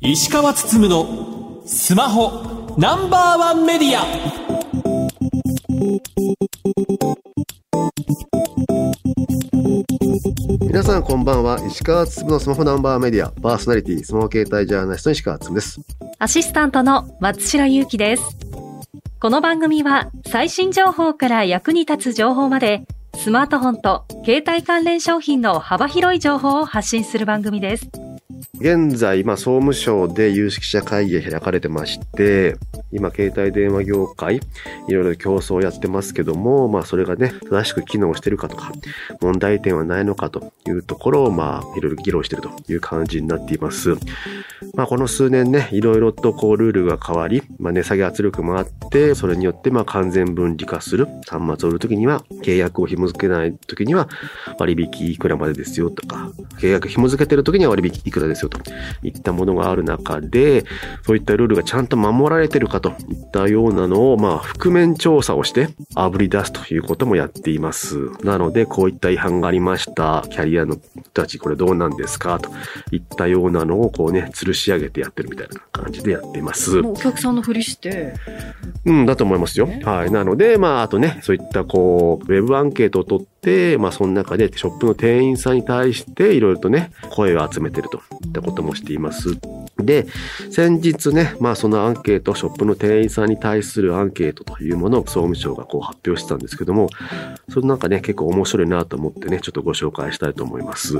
石川つつむのスマホナンバーワンメディア。皆さんこんばんは。石川つつむのスマホナンバーメディア。パーソナリティスマホ携帯ジャーナリストの石川つつむです。アシスタントの松代ゆうきです。この番組は最新情報から役に立つ情報までスマートフォンと携帯関連商品の幅広い情報を発信する番組です。現在、まあ、総務省で有識者会議が開かれてまして、今、携帯電話業界、いろいろ競争をやってますけども、まあ、それがね、正しく機能してるかとか、問題点はないのかというところを、まあ、いろいろ議論してるという感じになっています。まあ、この数年ね、いろいろとこう、ルールが変わり、まあ、値下げ圧力もあって、それによって、まあ、完全分離化する。端末を売るときには、契約を紐付けないときには、割引いくらまでですよとか、契約紐付けてるときには割引いくらですよといったものがある中で、そういったルールがちゃんと守られてるかといったようなのを、まあ、覆面調査をして、炙り出すということもやっています。なので、こういった違反がありました。キャリアの人たち、これどうなんですか？といったようなのを、こうね、吊るし上げてやってるみたいな感じでやっています。お客さんのふりして、うん、だと思いますよ。はい。なので、まあ、あとね、そういったこう、ウェブアンケートを取って、まあ、その中でショップの店員さんに対して、いろいろとね、声を集めてるといったこともしています。で、先日ね、まあ、そのアンケート、ショップの店員さんに対するアンケートというものを総務省がこう発表してたんですけども、その中ね、結構面白いなと思ってね、ちょっとご紹介したいと思います。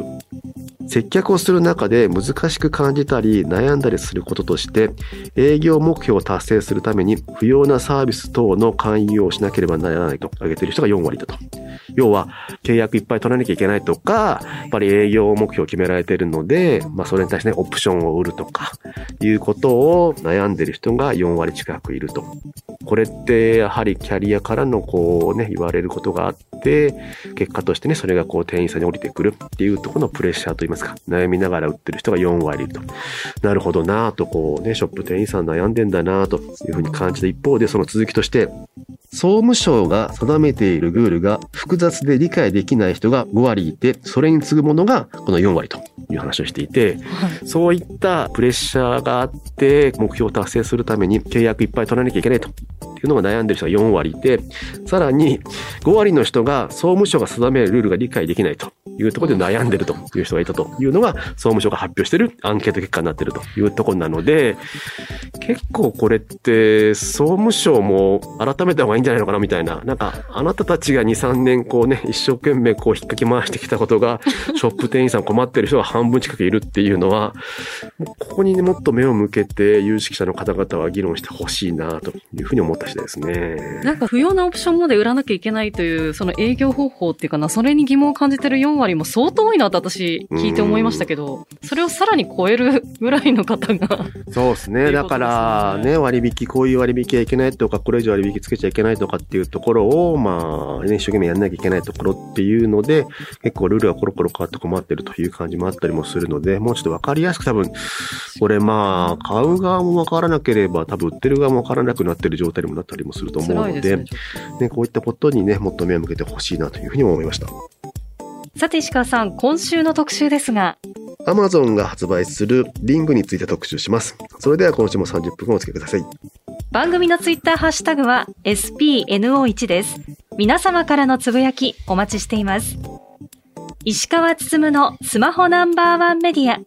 接客をする中で難しく感じたり悩んだりすることとして営業目標を達成するために不要なサービス等の勧誘をしなければならないと挙げている人が4割だと。要は契約いっぱい取らなきゃいけないとか、やっぱり営業目標を決められているので、まあそれに対してね、オプションを売るとか、いうことを悩んでいる人が4割近くいると。これってやはりキャリアからのこうね、言われることがあって、結果としてね、それがこう店員さんに降りてくるっていうところのプレッシャーといいますか、悩みながら売ってる人が4割いると。なるほどなぁと、こうね、ショップ店員さん悩んでんだなぁというふうに感じた一方で、その続きとして、総務省が定めているルールが複雑で理解できない人が5割いて、それに次ぐものがこの4割という話をしていて、そういったプレッシャーがあって、目標を達成するために契約いっぱい取らなきゃいけないと。っていうのが悩んでる人が4割いて、さらに5割の人が総務省が定めるルールが理解できないというところで悩んでるという人がいたというのが総務省が発表してるアンケート結果になっているというところなので、結構これって総務省も改めた方がいいんじゃないのかなみたいな。なんかあなたたちが2、3年こうね、一生懸命こう引っかき回してきたことが、ショップ店員さん困ってる人が半分近くいるっていうのは、ここにね、もっと目を向けて有識者の方々は議論してほしいなというふうに思ったですね。なんか不要なオプションまで売らなきゃいけないという、その営業方法っていうかな、それに疑問を感じてる4割も相当多いなって私聞いて思いましたけど、それをさらに超えるぐらいの方が、そうですね。だから、ね、割引、こういう割引はいけないとか、これ以上割引つけちゃいけないとかっていうところを、まあ、ね、一生懸命やんなきゃいけないところっていうので、結構ルールがコロコロ変わって困ってるという感じもあったりもするので、もうちょっとわかりやすく多分、これまあ、買う側もわからなければ、多分売ってる側もわからなくなってる状態にもなったりもすると思うので、ね。ね、こういったことにね、もっと目を向けてほしいなというふうに思いました。さて石川さん、今週の特集ですが、Amazon が発売するリングについて特集します。それでは今週も30分お付き合いください。番組のツイッターハッシュタグは SPNO1 です。皆様からのつぶやきお待ちしています。石川つつむのスマホナンバーワンメディア。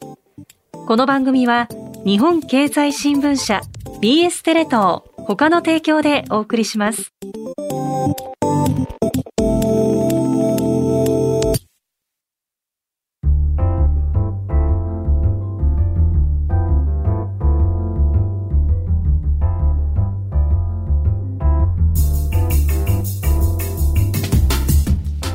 この番組は日本経済新聞社 BS テレ東他の提供でお送りします。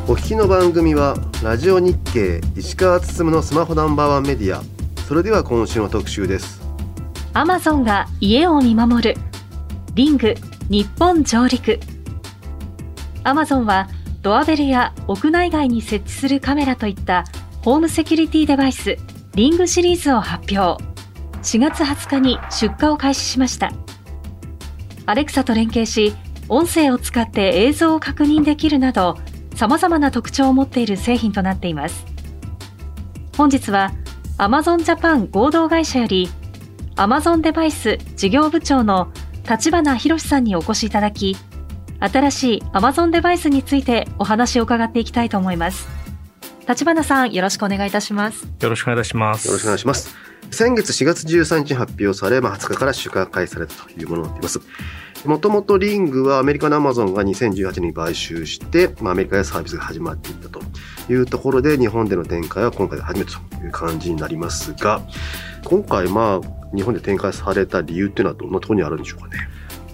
お聞きの番組はラジオ日経石川つつむのスマホナンバーワンメディアそれでは今週の特集ですアマゾンが家を見守る。リング日本上陸。アマゾンはドアベルや屋内外に設置するカメラといったホームセキュリティデバイスリングシリーズを発表。4月20日に出荷を開始しました。アレクサと連携し、音声を使って映像を確認できるなど様々な特徴を持っている製品となっています本日は Amazon Japan 合同会社より Amazon デバイス事業部長の立花博さんにお越しいただき新しい Amazon デバイスについてお話を伺っていきたいと思います立花さんよろしくお願いいたしますよろしくお願いいたしますよろしくお願いします。先月4月13日に発表され、まあ、20日から出荷開始されたというものになっています。もともとリングはアメリカのアマゾンが2018年に買収して、まあ、アメリカでサービスが始まっていったというところで、日本での展開は今回が初めてという感じになりますが、今回、まあ、日本で展開された理由っていうのはどんなところにあるんでしょうかね？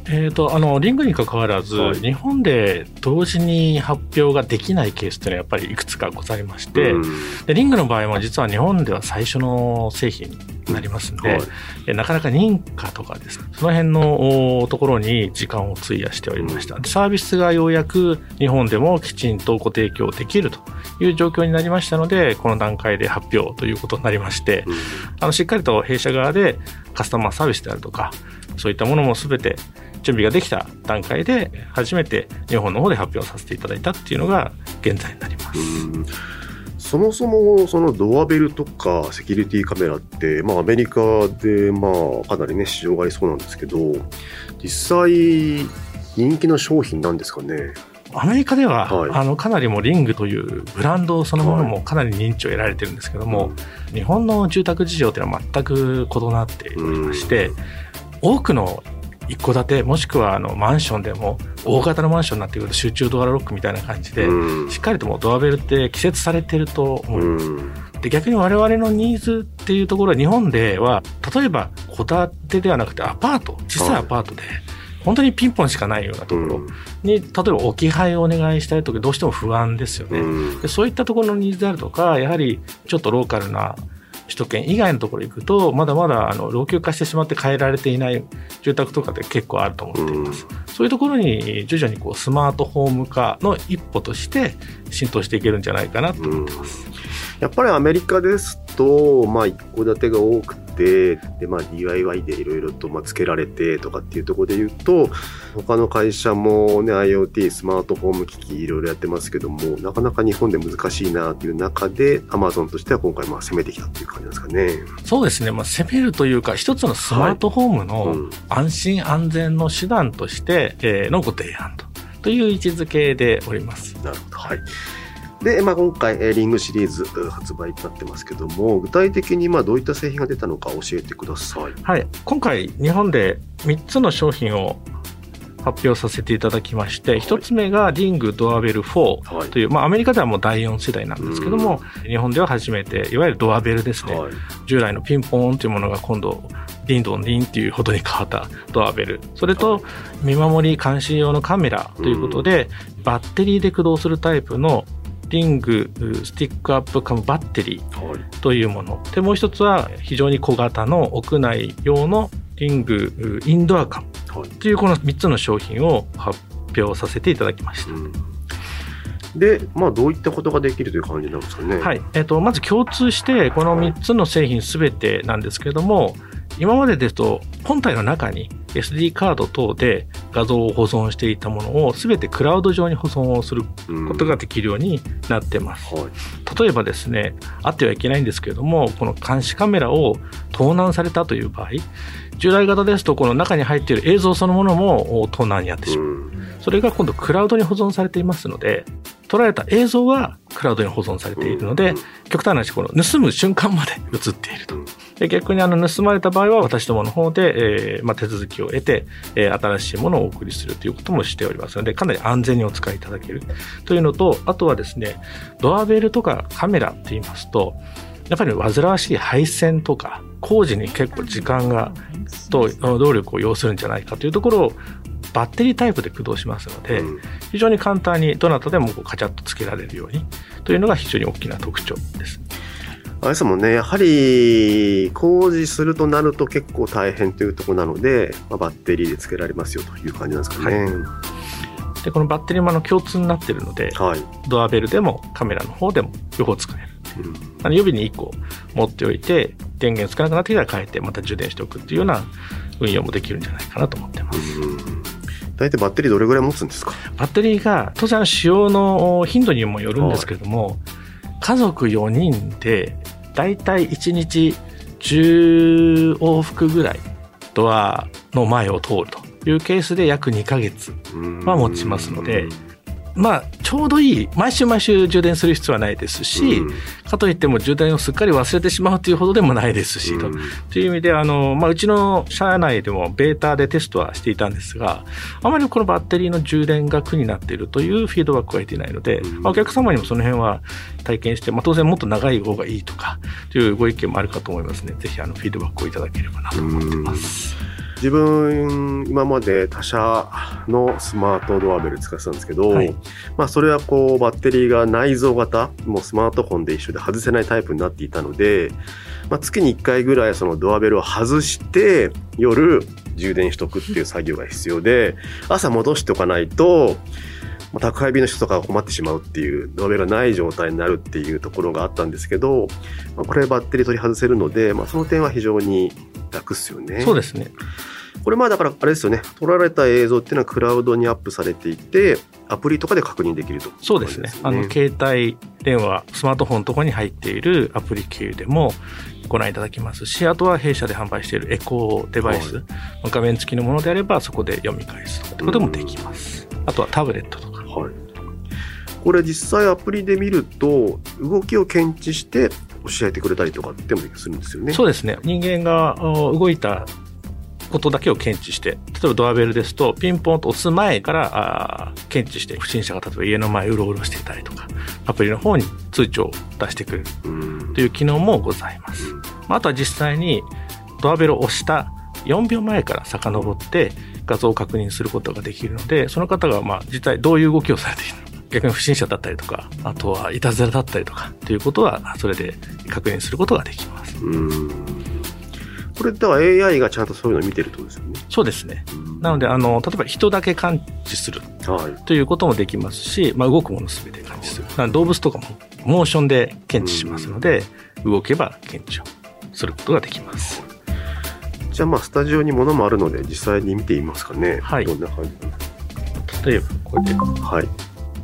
えー、とあのリングに関わらず、はい。日本で同時に発表ができないケースというのはやっぱりいくつかございまして、うん。でリングの場合も実は日本では最初の製品になりますので、はい。えなかなか認可とかですねその辺のおところに時間を費やしておりました。でサービスがようやく日本でもきちんとご提供できるという状況になりましたのでこの段階で発表ということになりまして、うん。あのしっかりと弊社側でカスタマーサービスであるとかそういったものも全て準備ができた段階で初めて日本の方で発表させていただいたっていうのが現在になります。うんそもそもそのドアベルとかセキュリティカメラって、まあ、アメリカでまあかなりね市場がありそうなんですけど実際人気の商品なんですかね？アメリカでは、はいあのかなりもうリングというブランドそのものもかなり認知を得られてるんですけども、日本の住宅事情というのは全く異なっておりまして、多くの一戸建てもしくはあのマンションでも大型のマンションになってくると集中ドアロックみたいな感じで、うん。しっかりともうドアベルって季節されてると思います。うん。で逆に我々のニーズっていうところは日本では例えば戸建てではなくてアパート。小さいアパートで、本当にピンポンしかないようなところ。に、例えば置き配をお願いしたいときどうしても不安ですよね、うん。でそういったところのニーズであるとかやはりちょっとローカルな首都圏以外のところに行くとまだまだあの老朽化してしまって変えられていない住宅とかって結構あると思っています、そういうところに徐々にこうスマートホーム化の一歩として浸透していけるんじゃないかなと思ってます、やっぱりアメリカですと、まあ、一戸建てが多くて、で、まあ、DIY でいろいろと、まあ、つけられてとかっていうところで言うと、他の会社もね、IoT、スマートフォーム機器いろいろやってますけども、なかなか日本で難しいなっていう中で、Amazon としては今回、まあ、攻めてきたっていう感じですかね。そうですね、まあ、攻めるというか一つのスマートフォームうのん。安心安全の手段として、えーのご提案とという位置づけでおります。なるほど。はい。で、まあ、今回、えーリングシリーズうん発売となってますけども、具体的にまあどういった製品が出たのか教えてください。はい、今回日本で3つの商品を発表させていただきまして、1つ目がリングドアベル4はい。という、まあ、アメリカではもう第4世代なんですけども、日本では初めていわゆるドアベルですね、はい。従来のピンポーンというものが今度リンドンリンっていうほどに変わったドアベル。それと見守り監視用のカメラということで、バッテリーで駆動するタイプのリングスティックアップカムバッテリーはい。というものでもう一つは非常に小型の屋内用のリングインドアカムはい。というこの3つの商品を発表させていただきました。うんで、まあ、どういったことができるという感じなんですかね。はいえっとまず共通してこの3つの製品すべてなんですけれども今までですと本体の中に SD カード等で画像を保存していたものをすべてクラウド上に保存をするうん。ことができるようになってます。はい。例えばですねあってはいけないんですけれどもこの監視カメラを盗難されたという場合従来型ですとこの中に入っている映像そのものもお盗難にあってしまう。うん。それが今度クラウドに保存されていますので捉えた映像はクラウドに保存されているので、極端な話この盗む瞬間まで映っていると。うんで逆にあの盗まれた場合は私どもの方で、えーまあ、手続きを得て、えー新しいものをお送りするということもしておりますのでかなり安全にお使いいただけるというのとあとはですねドアベルとかカメラって言いますとやっぱり煩わしい配線とか工事に結構時間がと動力を要するんじゃないかというところをバッテリータイプで駆動しますので、うん非常に簡単にどなたでもこうカチャッとつけられるようにというのが非常に大きな特徴です。あれですもんね、やはり工事するとなると結構大変というところなので、まあ、バッテリーでつけられますよという感じなんですかね。でこのバッテリーもあの共通になっているのではい。ドアベルでもカメラの方でも両方使える。うん。あの予備に1個持っておいて電源つかなくなってきたら変えてまた充電しておくっていうような運用もできるんじゃないかなと思ってます。うん大体バッテリーどれぐらい持つんですか？バッテリーが当然使用の頻度にもよるんですけれども、家族4人で大体1日10往復ぐらいドアの前を通るというケースで約2ヶ月は持ちますので、まあ、ちょうどいい、毎週毎週充電する必要はないですし、うん、かといっても充電をすっかり忘れてしまうというほどでもないですし、と、うん、という意味で、あの、まあ、うちの社内でもベータでテストはしていたんですが、あまりこのバッテリーの充電が苦になっているというフィードバックは得ていないので、うん、まあ、お客様にもその辺は体験して、まあ、当然もっと長い方がいいとか、というご意見もあるかと思いますね。ぜひ、あの、フィードバックをいただければなと思ってます。自分今まで他社のスマートドアベル使ってたんですけど、はい、まあそれはこうバッテリーが内蔵型もうスマートフォンで一緒で外せないタイプになっていたので、まあ、月に1回ぐらいそのドアベルを外して夜充電しとくっていう作業が必要で朝戻しておかないと宅配便の人とかが困ってしまうっていうドアベルがない状態になるっていうところがあったんですけど、まあ、これバッテリー取り外せるので、まあ、その点は非常に楽っすよね。そうですね。これまあだからあれですよね、撮られた映像っていうのはクラウドにアップされていて、アプリとかで確認できると、ね、そうですね。あの、携帯電話、スマートフォンとかに入っているアプリ経由でもご覧いただきますし、あとは弊社で販売しているエコーデバイス、はい、画面付きのものであればそこで読み返すということもできます。あとはタブレットとか。はい。これ実際アプリで見ると、動きを検知して教えてくれたりとかってもするんですよね。そうですね。人間が動いたことだけを検知して、例えばドアベルですと、ピンポンと押す前からあ検知して、不審者が例えば家の前うろうろしていたりとか、アプリの方に通知を出してくれるという機能もございます。あとは実際にドアベルを押した4秒前から遡って画像を確認することができるので、その方がまあ実際どういう動きをされているのか、逆に不審者だったりとか、あとはいたずらだったりとかということは、それで確認することができます。これでは AI がちゃんとそういうのを見てるってことですよね。そうですね。なので、あの、例えば人だけ感知するということもできますし、まあ、動くものすべて感知する。動物とかもモーションで検知しますので、動けば検知をすることができます。じゃあ、まあ、スタジオに物もあるので、実際に見てみますかね。はい。どんな感じ？例えば、これで。はい。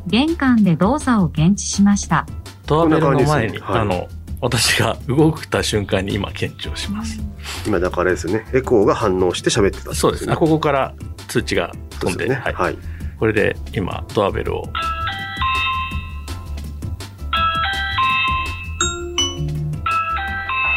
玄関で動作を検知しました。ドアベルの前に、はい、あの、私が動くた瞬間に今検知をします。今だからですね、エコーが反応して喋ってた、ね、そうですね。ここから通知が飛んで、ね、はい、はい。これで今ドアベルを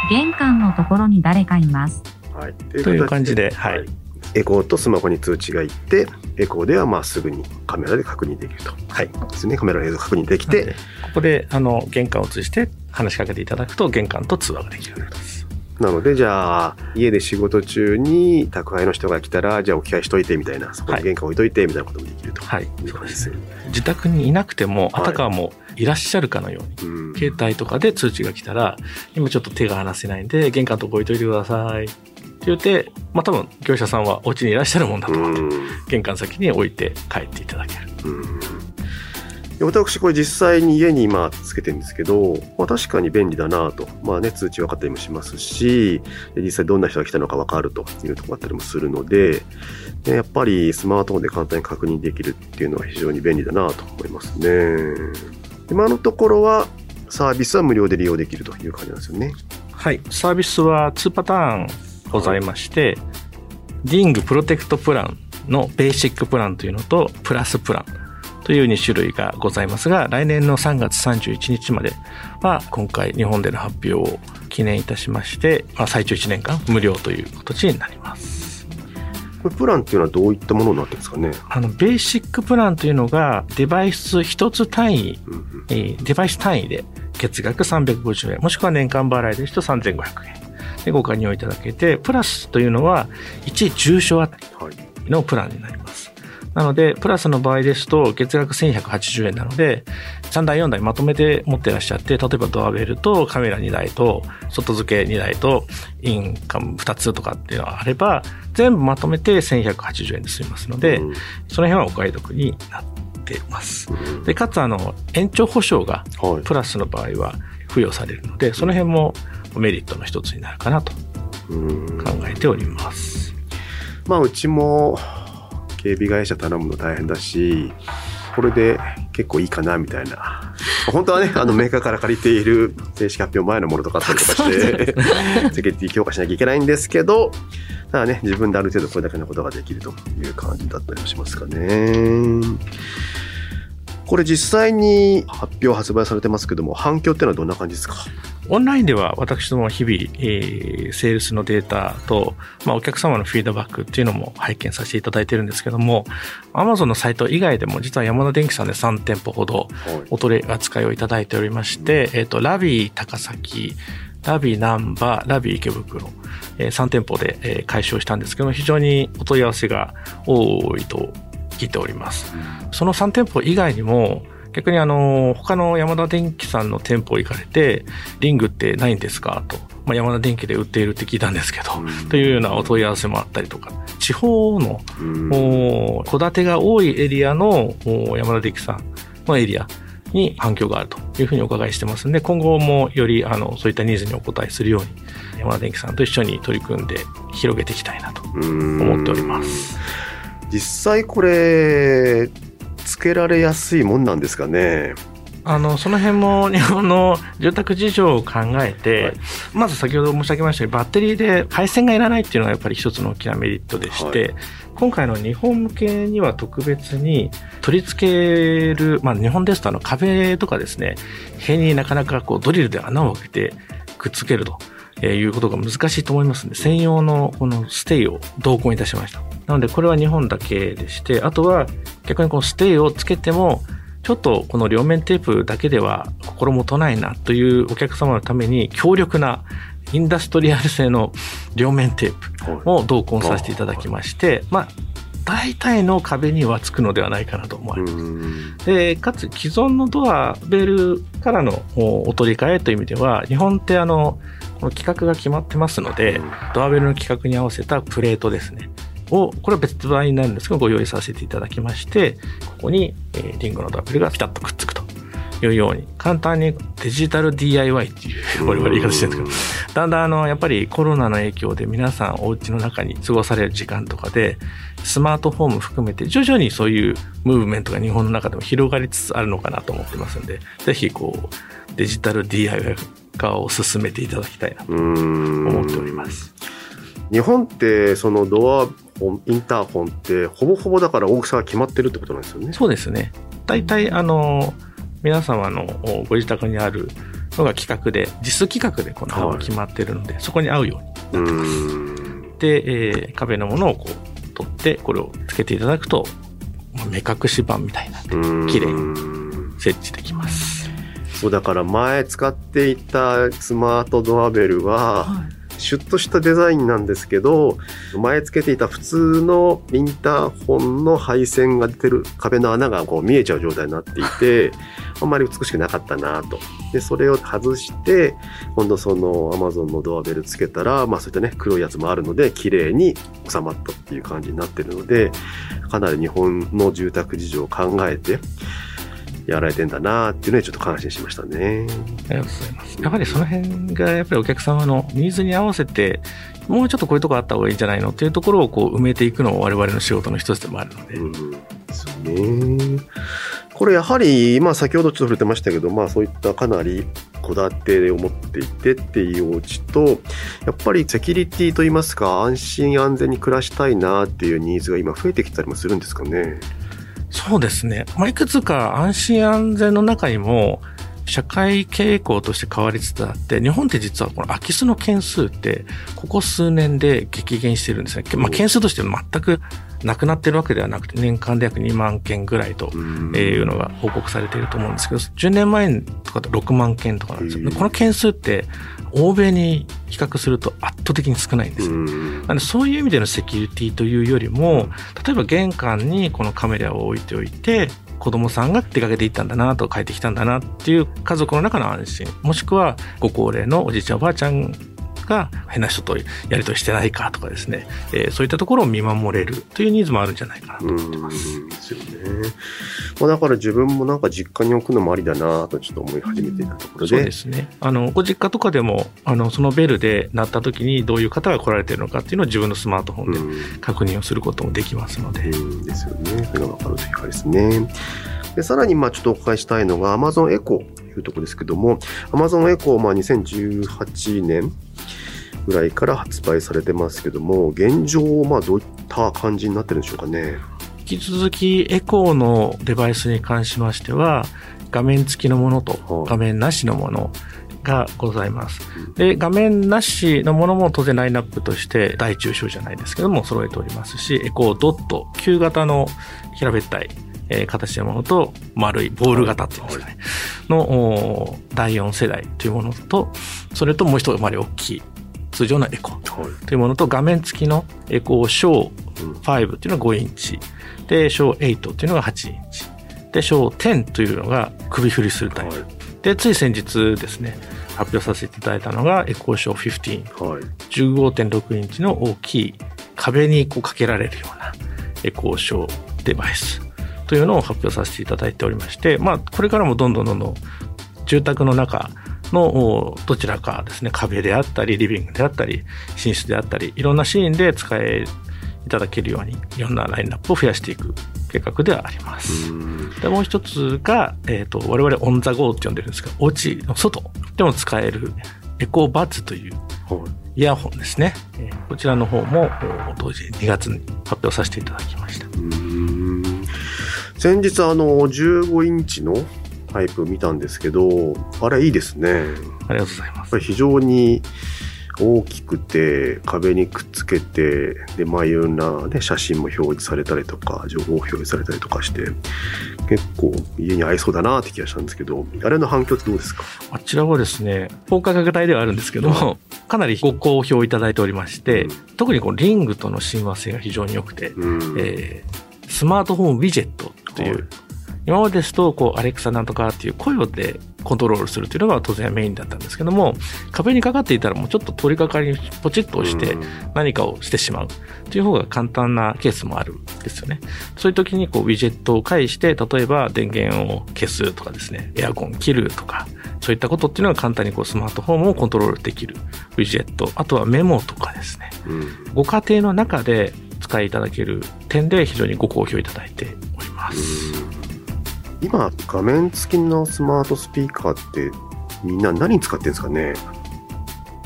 玄関のところに誰かいます。はい。という感じで、はい。エコーとスマホに通知がいって、エコーではまあすぐにカメラで確認できると。はい。ですね。カメラの映像確認できて。ここで、あの、玄関を通じて話しかけていただくと、玄関と通話ができるようになります。なので、じゃあ、家で仕事中に宅配の人が来たら、じゃあ置き配しといてみたいな、そこに玄関置いといてみたいなこともできると。はい。そうですね。自宅にいなくても、あたかもいらっしゃるかのように、はい、携帯とかで通知が来たら、今ちょっと手が離せないんで、玄関とこ置いといてください。って言って、まあ多分業者さんはお家にいらっしゃるもんだと思って、玄関先に置いて帰っていただける。私これ実際に家に今つけてるんですけど、まあ、確かに便利だなと。まあね、通知分かったりもしますし、実際どんな人が来たのか分かるというところだったりもするので、やっぱりスマートフォンで簡単に確認できるっていうのは非常に便利だなと思いますね。今のところはサービスは無料で利用できるという感じなんですよね。はい。サービスは2パターンございまして、ディングプロテクトプランのベーシックプランというのとプラスプラン。という2種類がございますが、来年の3月31日までは、今回日本での発表を記念いたしまして、まあ、最長1年間無料という形になります。これプランっていうのはどういったものになってるんですかね？あの、ベーシックプランというのが、デバイス1つ単位、うんうん、デバイス単位で月額350円、もしくは年間払いですと3500円。でご加入いただけて、プラスというのは1重症あたりのプランになります。なので、プラスの場合ですと、月額1180円なので、3台4台まとめて持ってらっしゃって、例えばドアベルとカメラ2台と、外付け2台と、インカム2つとかっていうのがあれば、全部まとめて1180円で済みますので、うん、その辺はお買い得になっています。で、かつ、あの、延長保証が、プラスの場合は付与されるので、その辺もメリットの一つになるかなと考えております。まあ、うちも、警備会社頼むの大変だし、これで結構いいかなみたいな。本当はね、あのメーカーから借りている正式発表前のものとかあったりとかして、セキュリティ強化しなきゃいけないんですけど、ただね、自分である程度これだけのことができるという感じだったりもしますかね。これ実際に発表発売されてますけども、反響っていうのはどんな感じですか？オンラインでは私ども日々、えーセールスのデータと、まあ、お客様のフィードバックっていうのも拝見させていただいてるんですけども、Amazon のサイト以外でも実はヤマダデンキさんで3店舗ほどお取り扱いをいただいておりまして、えっ、と、 LABI 高崎、 LABI 難波、 LABI 池袋、え3店舗で、えー開始をしたんですけども、非常にお問い合わせが多いと聞いております。その3店舗以外にも、逆にあの、他のヤマダデンキさんの店舗行かれて、リングってないんですか？と。まあ、山田電機で売っているって聞いたんですけど、というようなお問い合わせもあったりとか、地方の戸建てが多いエリアのお山田電機さんのエリアに反響があるというふうにお伺いしてますんで、今後もよりあのそういったニーズにお応えするように、山田電機さんと一緒に取り組んで広げていきたいなと思っております。実際これ、つけられやすいもんなんですかね。あの、その辺も日本の住宅事情を考えて、はいまず先ほど申し上げましたように、バッテリーで配線がいらないっていうのがやっぱり一つの大きなメリットでして、はい今回の日本向けには特別に取り付ける、まあ日本ですとあの壁とかですね、塀になかなかこうドリルで穴を開けてくっつけると。えーいうことが難しいと思いますので、専用のこのステイを同梱いたしました。なので、これは日本だけでして、あとは逆にこのステイをつけても、ちょっとこの両面テープだけでは心もとないなというお客様のために強力なインダストリアル製の両面テープを同梱させていただきまして、まあ、大体の壁にはつくのではないかなと思われうます。んで、かつ既存のドアベルからのおお取り替えという意味では、日本ってあの、この規格が決まってますので、ドアベルの規格に合わせたプレートですね。を、これは別売になるんですけど、ご用意させていただきまして、ここに、えーリングのドアベルがピタッとくっつくというように、簡単にデジタル DIY っていう、我々言い方してるんですけど、だんだんあの、やっぱりコロナの影響で皆さんお家の中に過ごされる時間とかで、スマートフォンも含めて徐々にそういうムーブメントが日本の中でも広がりつつあるのかなと思ってますんで、ぜひこう、デジタル DIY 化を進めていただきたいなとうん思っております。日本ってそのドアホンインターホンってほぼほぼだから大きさが決まってるってことなんですよね。そうですね。大体、あの、皆様のおご自宅にあるのが規格で、実規格でこの幅が決まってるので、そこに合うようになってます。うんで、えー壁のものをこう取って、これをつけていただくと、まあ目隠し板みたいなうん綺麗設置できます。そうだから前使っていたスマートドアベルは、シュッとしたデザインなんですけど、前つけていた普通のインターホンの配線が出てる壁の穴がこう見えちゃう状態になっていて、あんまり美しくなかったなと。で、それを外して、今度その Amazon のドアベルつけたら、まあそういったね、黒いやつもあるので、綺麗に収まったっていう感じになってるので、かなり日本の住宅事情を考えて、やられてんだなっていうのでちょっと感心しましたね。ありがとうございます。やっぱりその辺がやっぱりお客様のニーズに合わせて、もうちょっとこういうとこあった方がいいんじゃないのっていうところをこう埋めていくのも我々の仕事の一つでもあるので、うん、ですよね。これやはり、まあ先ほどちょっと触れてましたけど、まあそういったかなり戸建てを持っていてっていうお家と、やっぱりセキュリティといいますか、安心安全に暮らしたいなっていうニーズが今増えてきたりもするんですかね。そうですね。まあ、いくつか安心安全の中にも、社会傾向として変わりつつあって、日本って実はこの空き巣の件数って、ここ数年で激減してるんですね。まあ、件数として全くなくなってるわけではなくて、年間で約2万件ぐらいというのが報告されていると思うんですけど、10年前とかと6万件とかなんですよ。この件数って、欧米に比較すると圧倒的に少ないんです。なのでそういう意味でのセキュリティというよりも、例えば玄関にこのカメラを置いておいて、子供さんが出かけていったんだなと帰ってきたんだなっていう家族の中の安心。もしくはご高齢のおじいちゃんおばあちゃんが変な人とやり取りしてないかとかですね、えーそういったところを見守れるというニーズもあるんじゃないかなと思ってます。うんですよね。まあ、だから自分もなんか実家に置くのもありだなとちょっと思い始めていたところで。そうですね。あの、ご実家とかでも、あの、そのベルで鳴った時にどういう方が来られてるのかっていうのを自分のスマートフォンでうん確認をすることもできますので。うんですよね。それがわかるというかですね。でさらに、まあちょっとお伺いしたいのが Amazon エコというところですけども、Amazon エコ、まあ2018年ぐらいから発売されてますけども、現状、まあどういった感じになってるんでしょうかね。引き続きエコーのデバイスに関しましては、画面付きのものとはい画面なしのものがございます。で、画面なしのものも当然ラインナップとして大中小じゃないですけども揃えておりますし、エコードット、旧型の平べったい、えー形のものと丸いボール型っていうんですかね、の第4世代というものと、それともう一回り大きい通常のエコ。というものと画面付きのエコーショーうん5っていうのが5インチ。で、ショー8っていうのが8インチ。で、ショー10というのが首振りするタイプ。はいで、つい先日ですね、発表させていただいたのがエコーショー15。はい。15.6インチの大きい壁にこうかけられるようなエコーショーデバイスというのを発表させていただいておりまして、まあ、これからもどんどんどんどん住宅の中のおどちらかですね、壁であったり、リビングであったり、寝室であったり、いろんなシーンで使えいただけるように、いろんなラインナップを増やしていく計画ではあります。うんでもう一つが、えっ、と、我々オンザゴーって呼んでるんですが、お家の外でも使えるエコーバッツというはい。イヤホンですね。えーこちらの方もお同時に2月に発表させていただきました。先日あの15インチのタイプ見たんですけどあれいいですね。ありがとうございます。非常に大きくて壁にくっつけてでまあいろんな、ね、写真も表示されたりとか情報表示されたりとかして結構家に合いそうだなって気がしたんですけどあれの反響ってどうですか？あちらはですね、高価格帯ではあるんですけども、かなりご好評いただいておりまして、うん。特にこのリングとの親和性が非常に良くて、うん。えースマートフォンウィジェットという、はい。今までですと、こう、アレクサなんとかっていう声をでコントロールするというのが当然メインだったんですけども、壁にかかっていたらもうちょっと取り掛かりにポチッと押してうん。何かをしてしまうという方が簡単なケースもあるんですよね。そういう時にこう、ウィジェットを介して、例えば電源を消すとかですね、エアコン切るとか、そういったことっていうのが簡単にこう、スマートフォンをコントロールできるウィジェット、あとはメモとかですね、うん。ご家庭の中で使いいただける点で非常にご好評いただいております。今画面付きのスマートスピーカーってみんな何使ってるんですかね？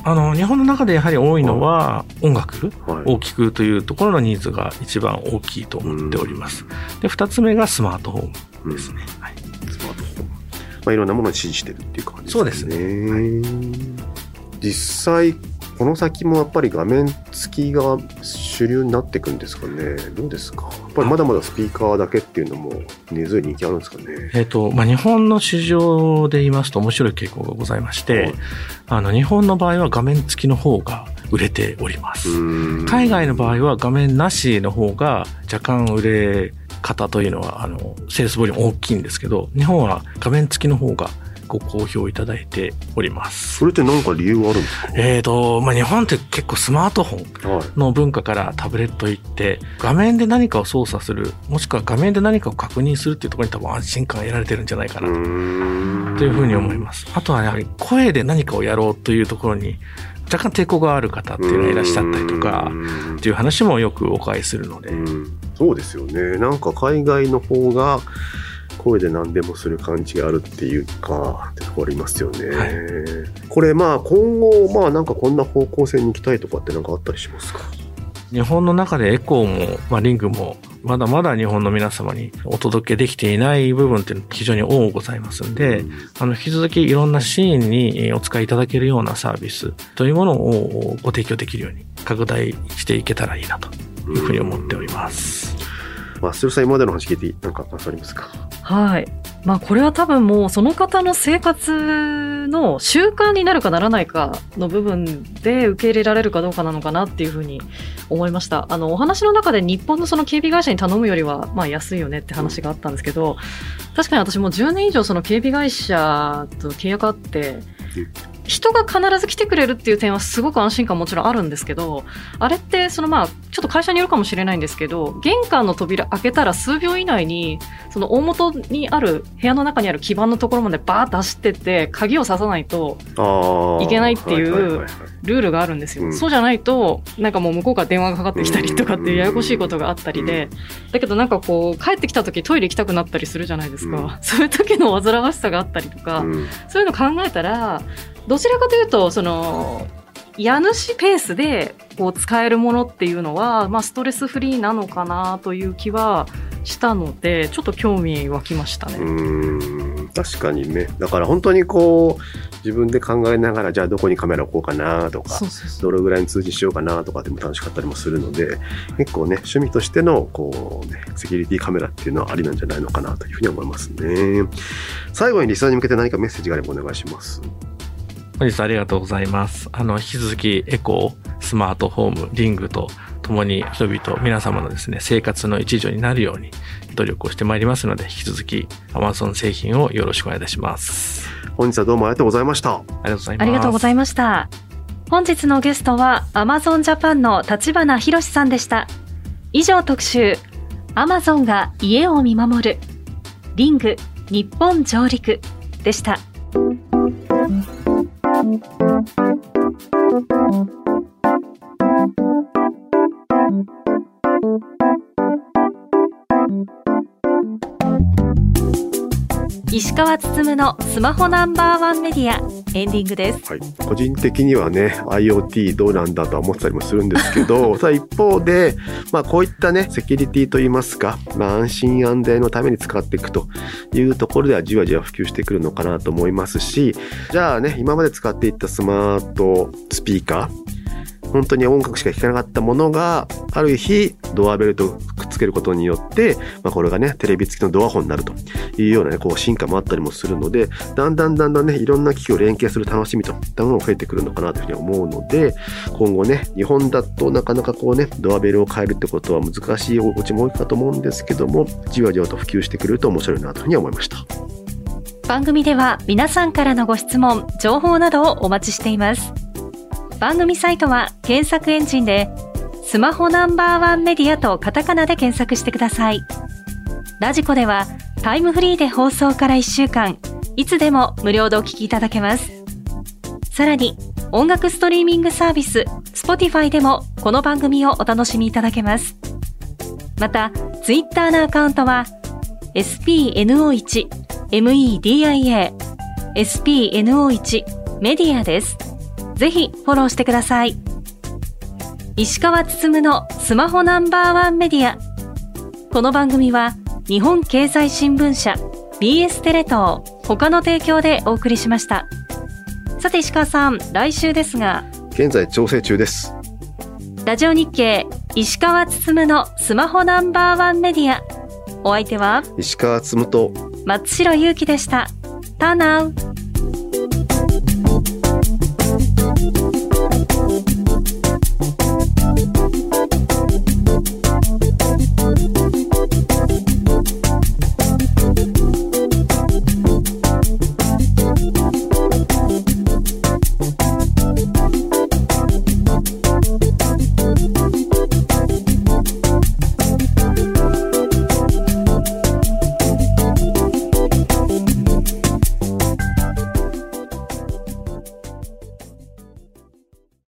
あの、日本の中でやはり多いのは音楽はいを聴くというところのニーズが一番大きいと思っております。で、二つ目がスマートフォンですね。はいスマートフォン。まあ、いろんなものを支持してるっていう感じですね。そうですね。実際、この先もやっぱり画面付きが主流になっていくんですかね。どうですか？やっぱりまだまだスピーカーだけっていうのも根強い人気あるんですかね。えっ、と、まあ、日本の市場で言いますと面白い傾向がございまして、はいあの、日本の場合は画面付きの方が売れております。うん海外の場合は画面なしの方が若干売れ方というのは、あの、セールスボリューム大きいんですけど、日本は画面付きの方がご好評いただいております。それって何か理由があるんですか？えーと、まあ、日本って結構スマートフォンはい。の文化からタブレット行って、画面で何かを操作する、もしくは画面で何かを確認するっていうところに多分安心感が得られてるんじゃないかなというふうに思います。あとはやはり声で何かをやろうというところに若干抵抗がある方っていうのがいらっしゃったりとか、うんっていう話もよくお伺いするので、うんそうですよね。なんか海外の方が声で何でもする感じがあるっていうか、ってとこありますよね。はいこれまあ今後、まあなんかこんな方向性に行きたいとかってなんかあったりしますか？日本の中でエコーも、まあ、リングも、まだまだ日本の皆様にお届けできていない部分っていうのは非常に多ございますんで、うんあの、引き続きいろんなシーンにえーお使いいただけるようなサービスというものをご提供できるように拡大していけたらいいなというふうに思っております。まあ、スルさん今までの話聞いてなんか感想ありますか？はい。まあこれは多分もうその方の生活の習慣になるかならないかの部分で受け入れられるかどうかなのかなっていうふうに思いました。あのお話の中で日本のその警備会社に頼むよりはまあ安いよねって話があったんですけど、確かに私もう10年以上その警備会社と契約あって、人が必ず来てくれるっていう点はすごく安心感もちろんあるんですけど、あれってそのまあ、ちょっと会社によるかもしれないんですけど、玄関の扉開けたら数秒以内に、その大元にある、部屋の中にある基板のところまでバーッと走ってって、鍵を刺さないと。いけないっていうルールがあるんですよ。うんそうじゃないと、なんかもう向こうから電話がかかってきたりとかっていうややこしいことがあったりで、だけどなんかこう、帰ってきた時トイレ行きたくなったりするじゃないですか。うん そういう時の煩わしさがあったりとか、うんそういうの考えたら、どちらかというと、その、家主ペースでこう使えるものっていうのは、まあ、ストレスフリーなのかなという気はしたので、ちょっと興味湧きましたね。うーん確かにねだから本当にこう自分で考えながらじゃあどこにカメラ置こうかなとか。どれぐらいに通知しようかなとかでも楽しかったりもするので結構ね趣味としてのこう、ね、セキュリティカメラっていうのはありなんじゃないのかなというふうに思いますね最後にリスナーに向けて何かメッセージがあればお願いします本日ありがとうございます。あの、引き続きエコー、スマートホーム、リングと共に人々、皆様のですね、生活の一助になるように努力をしてまいりますので、引き続き Amazon 製品をよろしくお願いいたします。本日はどうもありがとうございましたありがとうございます。ありがとうございました。本日のゲストは Amazon Japan の立花博さんでした。以上特集、Amazon が家を見守る、リング日本上陸でした。Thank you. 石川つのスマホナンバーワンメディアエンディングです。はい、個人的にはね IoT どうなんだとは思ってたりもするんですけど ただ一方で、まあ、こういったねセキュリティといいますか、まあ、安心安全のために使っていくというところではじわじわ普及してくるのかなと思いますしじゃあね今まで使っていったスマートスピーカー本当に音楽しか聴かなかったものがある日ドアベルとくっつけることによって、まあ、これがねテレビ付きのドアホンになるというようなねこう進化もあったりもするのでだんだんだんだんねいろんな機器を連携する楽しみといったものが増えてくるのかなというふうに思うので今後ね日本だとなかなかこうねドアベルを変えるってことは難しいお家も多いかと思うんですけどもじわじわと普及してくると面白いなというふうに思いました番組では皆さんからのご質問、情報などをお待ちしています。番組サイトは検索エンジンでスマホナンバーワンメディアとカタカナで検索してください。ラジコではタイムフリーで放送から1週間、いつでも無料でお聞きいただけます。さらに音楽ストリーミングサービス Spotify でもこの番組をお楽しみいただけます。また、ツイッターのアカウントは spno1 media spno1 メディアです。ぜひフォローしてください。石川つつむのスマホナンバーワンメディア。この番組は日本経済新聞社 BS テレ東他の提供でお送りしました。さて石川さん、来週ですが、現在調整中ですラジオ日経石川つつむのスマホナンバーワンメディア。お相手は？石川つむと松代ゆうきでした。ターナウ